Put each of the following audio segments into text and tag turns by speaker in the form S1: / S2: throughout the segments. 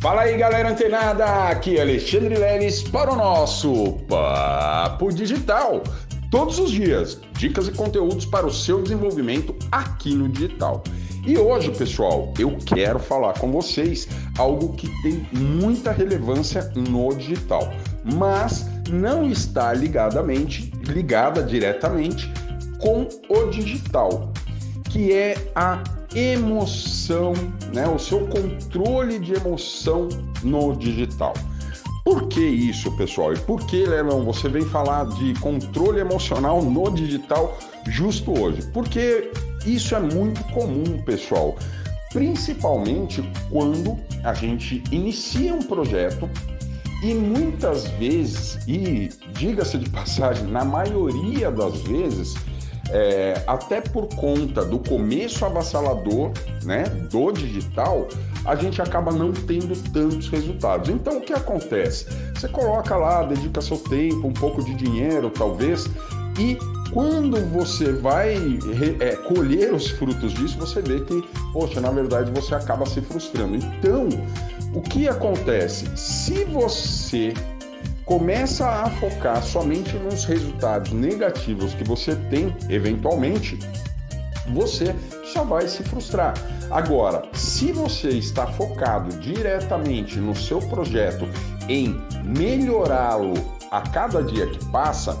S1: Fala aí, galera antenada! Aqui é Alexandre Leles para o nosso Papo Digital. Todos os dias, dicas e conteúdos para o seu desenvolvimento aqui no digital. E hoje, pessoal, eu quero falar com vocês algo que tem muita relevância no digital, mas não está ligadamente, ligada diretamente com o digital, que é a emoção, né? O seu controle de emoção no digital. Por que isso, pessoal? E por que, Leilão, você vem falar de controle emocional no digital justo hoje? Porque isso é muito comum, pessoal. Principalmente quando a gente inicia um projeto e muitas vezes, e diga-se de passagem, na maioria das vezes, é, até por conta do começo avassalador né, do digital, a gente acaba não tendo tantos resultados. Então o que acontece? Você coloca lá, dedica seu tempo, um pouco de dinheiro talvez, e quando você vai é, colher os frutos disso, você vê que, poxa, na verdade você acaba se frustrando. Então, o que acontece? Se você começa a focar somente nos resultados negativos que você tem, eventualmente, você só vai se frustrar. Agora, se você está focado diretamente no seu projeto em melhorá-lo a cada dia que passa,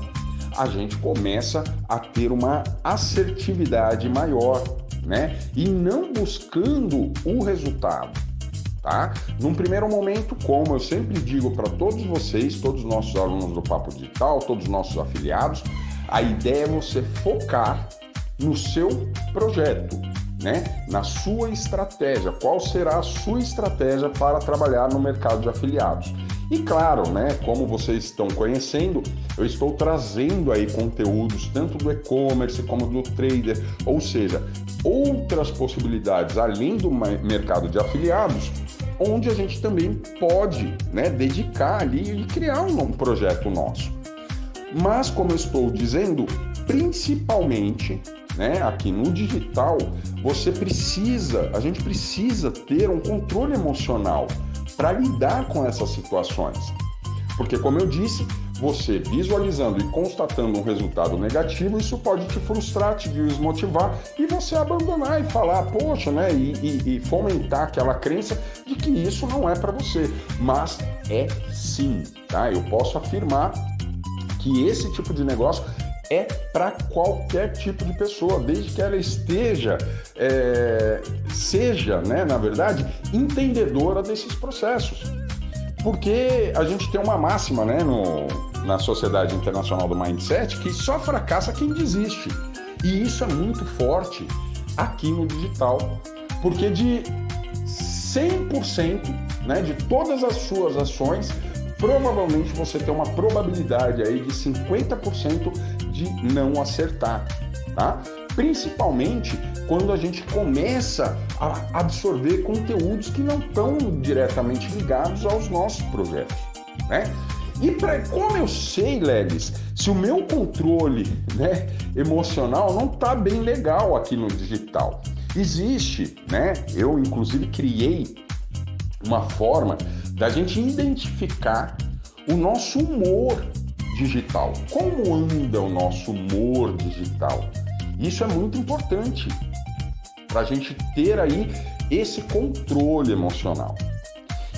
S1: a gente começa a ter uma assertividade maior, né? E não buscando o resultado tá? Num primeiro momento, como eu sempre digo para todos vocês, todos os nossos alunos do Papo Digital, todos os nossos afiliados, a ideia é você focar no seu projeto, né? Na sua estratégia. Qual será a sua estratégia para trabalhar no mercado de afiliados? E claro, né, como vocês estão conhecendo, eu estou trazendo aí conteúdos tanto do e-commerce como do trader, ou seja, outras possibilidades além do mercado de afiliados, onde a gente também pode, né, dedicar ali e criar um projeto nosso. Mas como eu estou dizendo, principalmente né, aqui no digital, você precisa, a gente precisa ter um controle emocional para lidar com essas situações. Porque, como eu disse, você visualizando e constatando um resultado negativo, isso pode te frustrar, te desmotivar e você abandonar e falar, poxa, né? E, e, e fomentar aquela crença de que isso não é para você. Mas é sim, tá? Eu posso afirmar que esse tipo de negócio é para qualquer tipo de pessoa, desde que ela esteja, é, seja, né, na verdade, entendedora desses processos. Porque a gente tem uma máxima né, no, na Sociedade Internacional do Mindset que só fracassa quem desiste. E isso é muito forte aqui no digital. Porque de 100% né, de todas as suas ações, provavelmente você tem uma probabilidade aí de 50% de não acertar, tá? Principalmente quando a gente começa a absorver conteúdos que não estão diretamente ligados aos nossos projetos, né? E para como eu sei, Lelis, se o meu controle, né, emocional não está bem legal aqui no digital. Existe, né? Eu inclusive criei uma forma da gente identificar o nosso humor digital. Como anda o nosso humor digital? Isso é muito importante para a gente ter aí esse controle emocional.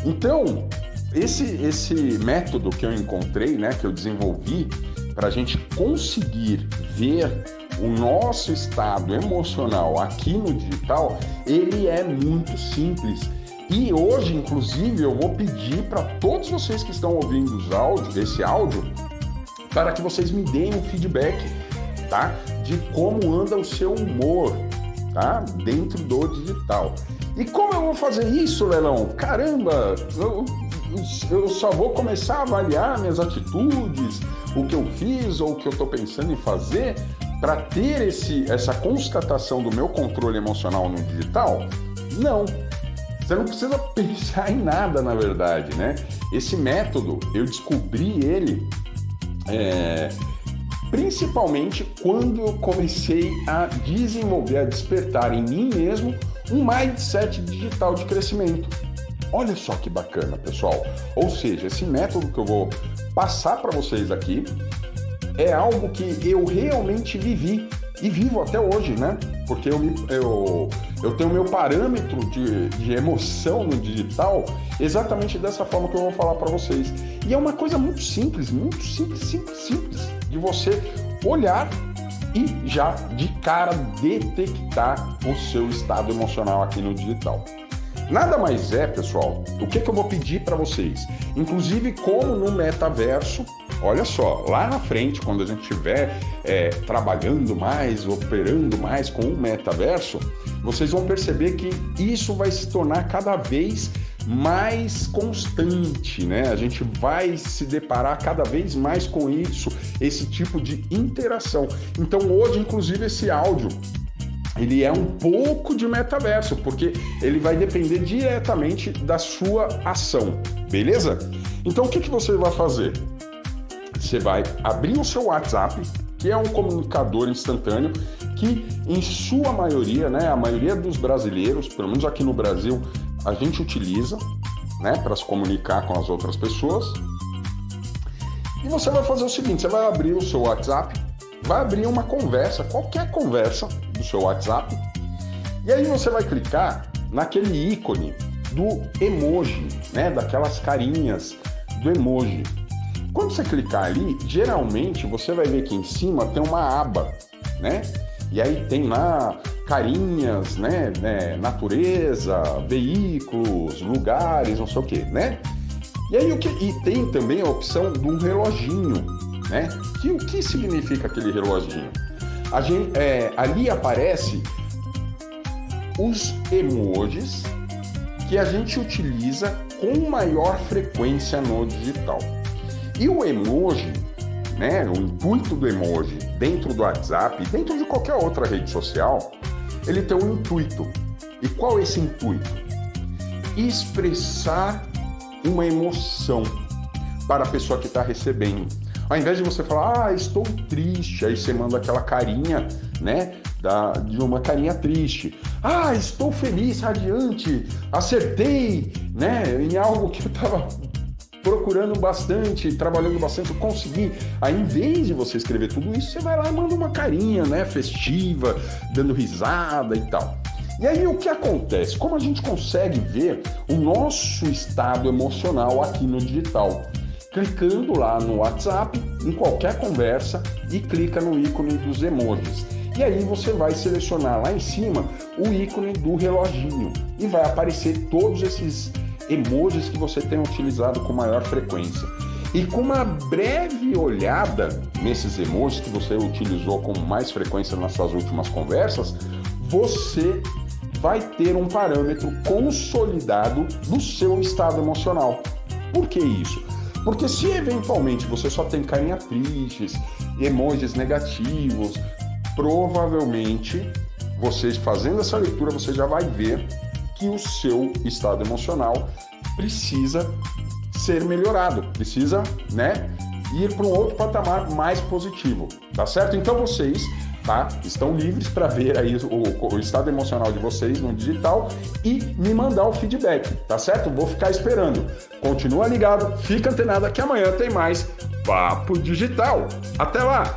S1: Então, esse, esse método que eu encontrei, né, que eu desenvolvi, para a gente conseguir ver o nosso estado emocional aqui no digital, ele é muito simples e hoje, inclusive, eu vou pedir para todos vocês que estão ouvindo os áudios, esse áudio, para que vocês me deem um feedback, tá? De como anda o seu humor, tá? Dentro do digital. E como eu vou fazer isso, Lelão? Caramba, eu, eu só vou começar a avaliar minhas atitudes, o que eu fiz ou o que eu estou pensando em fazer para ter esse, essa constatação do meu controle emocional no digital? Não. Você não precisa pensar em nada, na verdade, né? Esse método, eu descobri ele é, principalmente quando eu comecei a desenvolver, a despertar em mim mesmo um mindset digital de crescimento. Olha só que bacana, pessoal. Ou seja, esse método que eu vou passar para vocês aqui é algo que eu realmente vivi e vivo até hoje, né? Porque eu, eu, eu tenho meu parâmetro de, de emoção no digital exatamente dessa forma que eu vou falar para vocês. E é uma coisa muito simples, muito simples, simples, simples, de você olhar e já de cara detectar o seu estado emocional aqui no digital. Nada mais é, pessoal, o que, que eu vou pedir para vocês? Inclusive, como no metaverso, olha só, lá na frente, quando a gente estiver é, trabalhando mais, operando mais com o metaverso, vocês vão perceber que isso vai se tornar cada vez mais constante, né? A gente vai se deparar cada vez mais com isso, esse tipo de interação. Então, hoje, inclusive, esse áudio ele é um pouco de metaverso, porque ele vai depender diretamente da sua ação, beleza? Então o que, que você vai fazer? Você vai abrir o seu WhatsApp, que é um comunicador instantâneo, que em sua maioria, né, a maioria dos brasileiros, pelo menos aqui no Brasil, a gente utiliza, né, para se comunicar com as outras pessoas. E você vai fazer o seguinte: você vai abrir o seu WhatsApp, vai abrir uma conversa, qualquer conversa do seu WhatsApp, e aí você vai clicar naquele ícone do emoji, né, daquelas carinhas do emoji. Quando você clicar ali, geralmente você vai ver que em cima tem uma aba, né? E aí tem lá carinhas, né, né natureza, veículos, lugares, não sei o que, né? E aí o que e tem também a opção de um reloginho, né? Que o que significa aquele reloginho? A gente, é, ali aparece os emojis que a gente utiliza com maior frequência no digital. E o emoji, né, o intuito do emoji dentro do WhatsApp, dentro de qualquer outra rede social, ele tem um intuito. E qual é esse intuito? Expressar uma emoção para a pessoa que está recebendo. Ao invés de você falar, ah, estou triste, aí você manda aquela carinha, né? Da, de uma carinha triste. Ah, estou feliz, radiante, acertei, né? Em algo que eu estava procurando bastante, trabalhando bastante, eu consegui. Aí, em vez de você escrever tudo isso, você vai lá e manda uma carinha, né? Festiva, dando risada e tal. E aí o que acontece? Como a gente consegue ver o nosso estado emocional aqui no digital? clicando lá no WhatsApp, em qualquer conversa e clica no ícone dos emojis. E aí você vai selecionar lá em cima o ícone do reloginho e vai aparecer todos esses emojis que você tem utilizado com maior frequência. E com uma breve olhada nesses emojis que você utilizou com mais frequência nas suas últimas conversas, você vai ter um parâmetro consolidado do seu estado emocional. Por que isso? Porque se eventualmente você só tem carinha tristes, emojis negativos, provavelmente vocês fazendo essa leitura você já vai ver que o seu estado emocional precisa ser melhorado, precisa, né, ir para um outro patamar mais positivo, tá certo? Então vocês tá? Estão livres para ver aí o, o, estado emocional de vocês no digital e me mandar o feedback, tá certo? Vou ficar esperando. Continua ligado, fica antenado que amanhã tem mais Papo Digital. Até lá!